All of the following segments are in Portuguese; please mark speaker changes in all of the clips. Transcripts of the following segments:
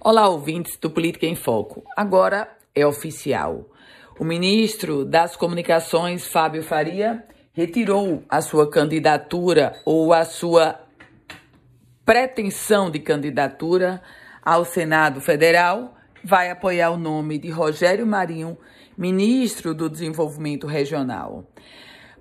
Speaker 1: Olá, ouvintes do Política em Foco. Agora é oficial. O ministro das Comunicações, Fábio Faria, retirou a sua candidatura ou a sua pretensão de candidatura ao Senado Federal. Vai apoiar o nome de Rogério Marinho, ministro do Desenvolvimento Regional.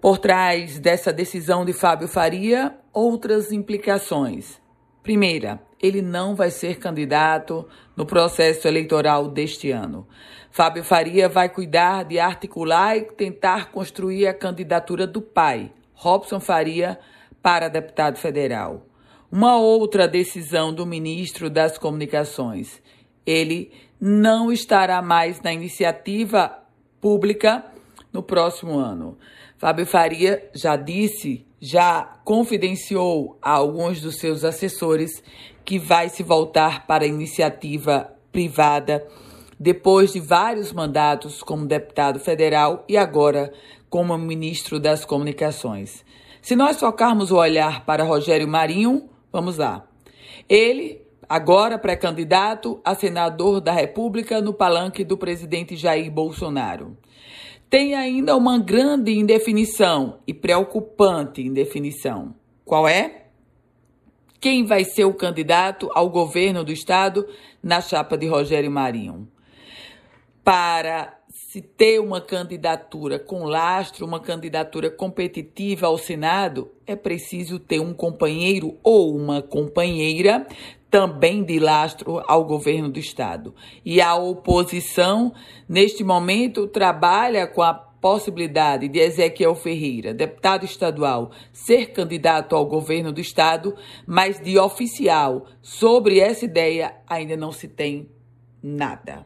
Speaker 1: Por trás dessa decisão de Fábio Faria, outras implicações. Primeira, ele não vai ser candidato no processo eleitoral deste ano. Fábio Faria vai cuidar de articular e tentar construir a candidatura do pai, Robson Faria, para deputado federal. Uma outra decisão do ministro das Comunicações. Ele não estará mais na iniciativa pública no próximo ano. Fábio Faria já disse já confidenciou a alguns dos seus assessores que vai se voltar para a iniciativa privada depois de vários mandatos como deputado federal e agora como ministro das Comunicações. Se nós focarmos o olhar para Rogério Marinho, vamos lá. Ele, agora pré-candidato a senador da República no palanque do presidente Jair Bolsonaro. Tem ainda uma grande indefinição e preocupante indefinição. Qual é? Quem vai ser o candidato ao governo do estado na chapa de Rogério Marinho? Para se ter uma candidatura com lastro, uma candidatura competitiva ao Senado, é preciso ter um companheiro ou uma companheira também de lastro ao governo do Estado. E a oposição, neste momento, trabalha com a possibilidade de Ezequiel Ferreira, deputado estadual, ser candidato ao governo do Estado, mas de oficial sobre essa ideia ainda não se tem nada.